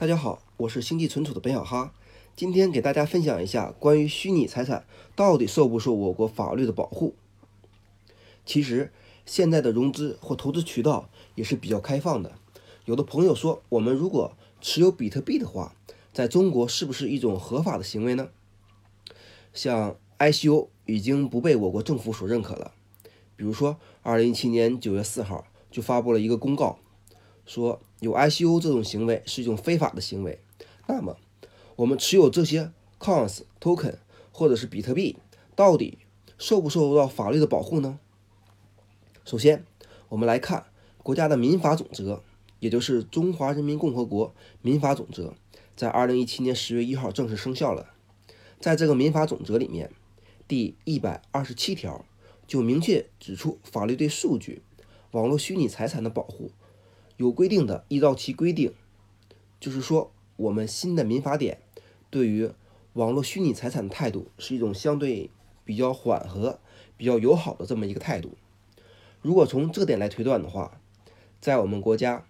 大家好，我是星际存储的本小哈，今天给大家分享一下关于虚拟财产到底受不受我国法律的保护。其实现在的融资或投资渠道也是比较开放的。有的朋友说，我们如果持有比特币的话，在中国是不是一种合法的行为呢？像 ICO 已经不被我国政府所认可了。比如说，二零一七年九月四号就发布了一个公告。说有 ICO 这种行为是一种非法的行为，那么我们持有这些 Coins Token 或者是比特币，到底受不受到法律的保护呢？首先，我们来看国家的民法总则，也就是《中华人民共和国民法总则》，在二零一七年十月一号正式生效了。在这个民法总则里面，第一百二十七条就明确指出，法律对数据、网络虚拟财产的保护。有规定的，依照其规定，就是说，我们新的民法典对于网络虚拟财产的态度是一种相对比较缓和、比较友好的这么一个态度。如果从这点来推断的话，在我们国家，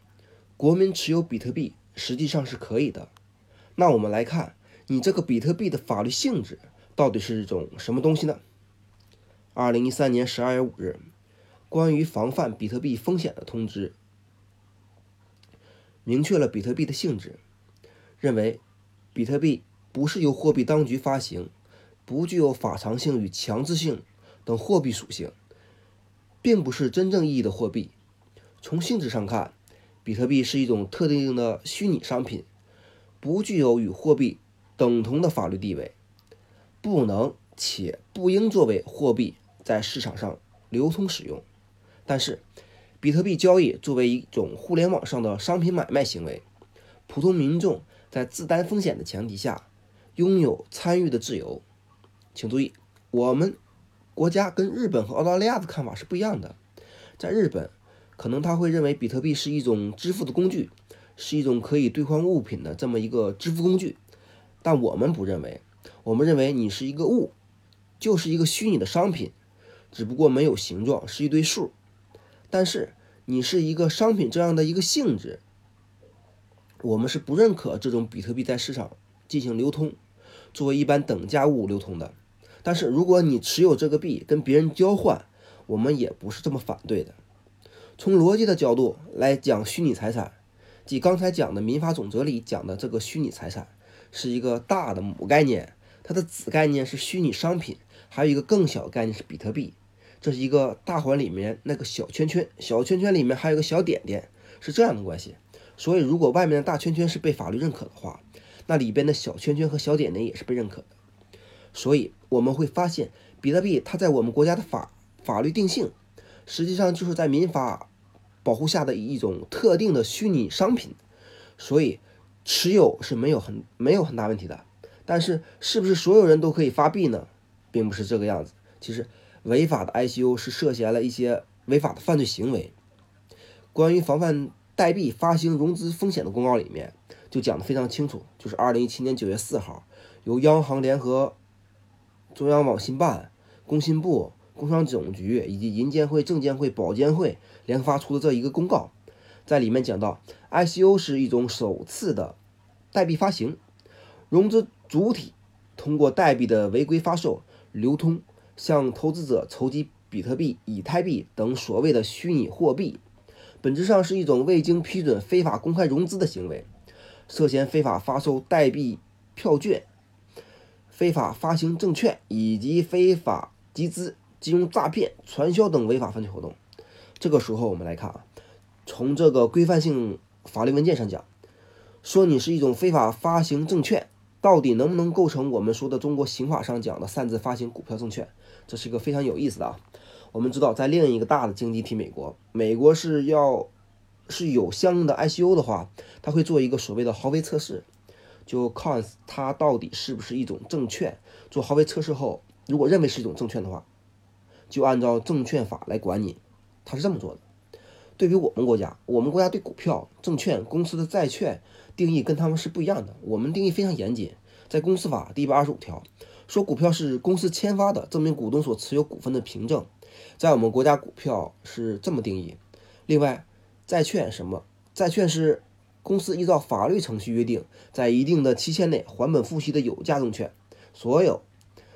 国民持有比特币实际上是可以的。那我们来看，你这个比特币的法律性质到底是一种什么东西呢？二零一三年十二月五日，关于防范比特币风险的通知。明确了比特币的性质，认为比特币不是由货币当局发行，不具有法偿性与强制性等货币属性，并不是真正意义的货币。从性质上看，比特币是一种特定的虚拟商品，不具有与货币等同的法律地位，不能且不应作为货币在市场上流通使用。但是，比特币交易作为一种互联网上的商品买卖行为，普通民众在自担风险的前提下，拥有参与的自由。请注意，我们国家跟日本和澳大利亚的看法是不一样的。在日本，可能他会认为比特币是一种支付的工具，是一种可以兑换物品的这么一个支付工具。但我们不认为，我们认为你是一个物，就是一个虚拟的商品，只不过没有形状，是一堆数。但是你是一个商品这样的一个性质，我们是不认可这种比特币在市场进行流通，作为一般等价物流通的。但是如果你持有这个币跟别人交换，我们也不是这么反对的。从逻辑的角度来讲，虚拟财产，即刚才讲的民法总则里讲的这个虚拟财产，是一个大的母概念，它的子概念是虚拟商品，还有一个更小的概念是比特币。这是一个大环里面那个小圈圈，小圈圈里面还有个小点点，是这样的关系。所以，如果外面的大圈圈是被法律认可的话，那里边的小圈圈和小点点也是被认可的。所以，我们会发现，比特币它在我们国家的法法律定性，实际上就是在民法保护下的一种特定的虚拟商品。所以，持有是没有很没有很大问题的。但是，是不是所有人都可以发币呢？并不是这个样子。其实。违法的 ICO 是涉嫌了一些违法的犯罪行为。关于防范代币发行融资风险的公告里面就讲得非常清楚，就是二零一七年九月四号，由央行联合中央网信办、工信部、工商总局以及银监会、证监会、保监会联合发出的这一个公告，在里面讲到，ICO 是一种首次的代币发行，融资主体通过代币的违规发售、流通。向投资者筹集比特币、以太币等所谓的虚拟货币，本质上是一种未经批准非法公开融资的行为，涉嫌非法发售代币票券、非法发行证券以及非法集资、金融诈骗、传销等违法犯罪活动。这个时候，我们来看啊，从这个规范性法律文件上讲，说你是一种非法发行证券。到底能不能构成我们说的中国刑法上讲的擅自发行股票证券？这是一个非常有意思的啊。我们知道，在另一个大的经济体美国，美国是要是有相应的 ICO 的话，它会做一个所谓的豪威测试，就看它到底是不是一种证券。做豪威测试后，如果认为是一种证券的话，就按照证券法来管你。它是这么做的。对于我们国家，我们国家对股票、证券、公司的债券。定义跟他们是不一样的，我们定义非常严谨，在公司法第一百二十五条说，股票是公司签发的证明股东所持有股份的凭证，在我们国家股票是这么定义。另外，债券什么？债券是公司依照法律程序约定，在一定的期限内还本付息的有价证券。所有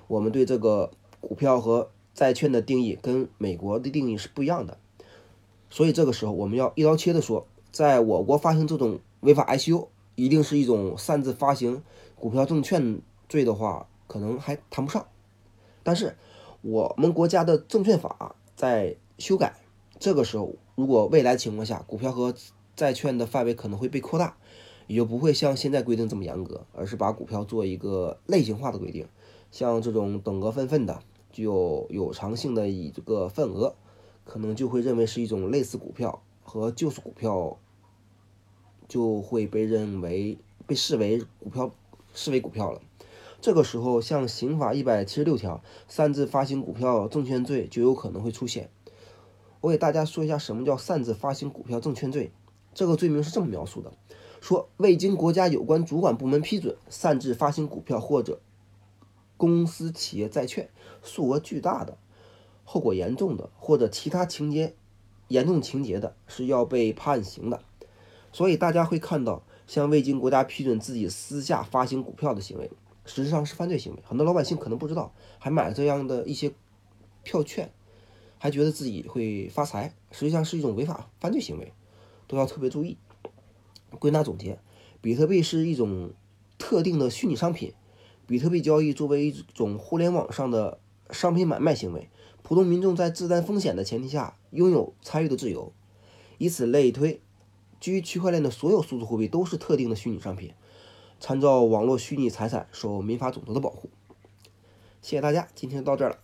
我们对这个股票和债券的定义跟美国的定义是不一样的，所以这个时候我们要一刀切的说，在我国发行这种违法 ICO，一定是一种擅自发行股票证券罪的话，可能还谈不上。但是我们国家的证券法在修改，这个时候如果未来情况下股票和债券的范围可能会被扩大，也就不会像现在规定这么严格，而是把股票做一个类型化的规定。像这种等额分份的、具有有偿性的以这个份额，可能就会认为是一种类似股票和就是股票，就会被认为被视为股票，视为股票了。这个时候，像刑法一百七十六条擅自发行股票证券罪就有可能会出现。我给大家说一下什么叫擅自发行股票证券罪。这个罪名是这么描述的：说未经国家有关主管部门批准，擅自发行股票或者公司企业债券，数额巨大的、后果严重的或者其他情节严重情节的，是要被判刑的。所以大家会看到，像未经国家批准自己私下发行股票的行为，实际上是犯罪行为。很多老百姓可能不知道，还买了这样的一些票券，还觉得自己会发财，实际上是一种违法犯罪行为。都要特别注意。归纳总结，比特币是一种特定的虚拟商品。比特币交易作为一种互联网上的商品买卖行为，普通民众在自担风险的前提下拥有参与的自由。以此类推，基于区块链的所有数字货币都是特定的虚拟商品，参照网络虚拟财产受民法总则的保护。谢谢大家，今天就到这儿了。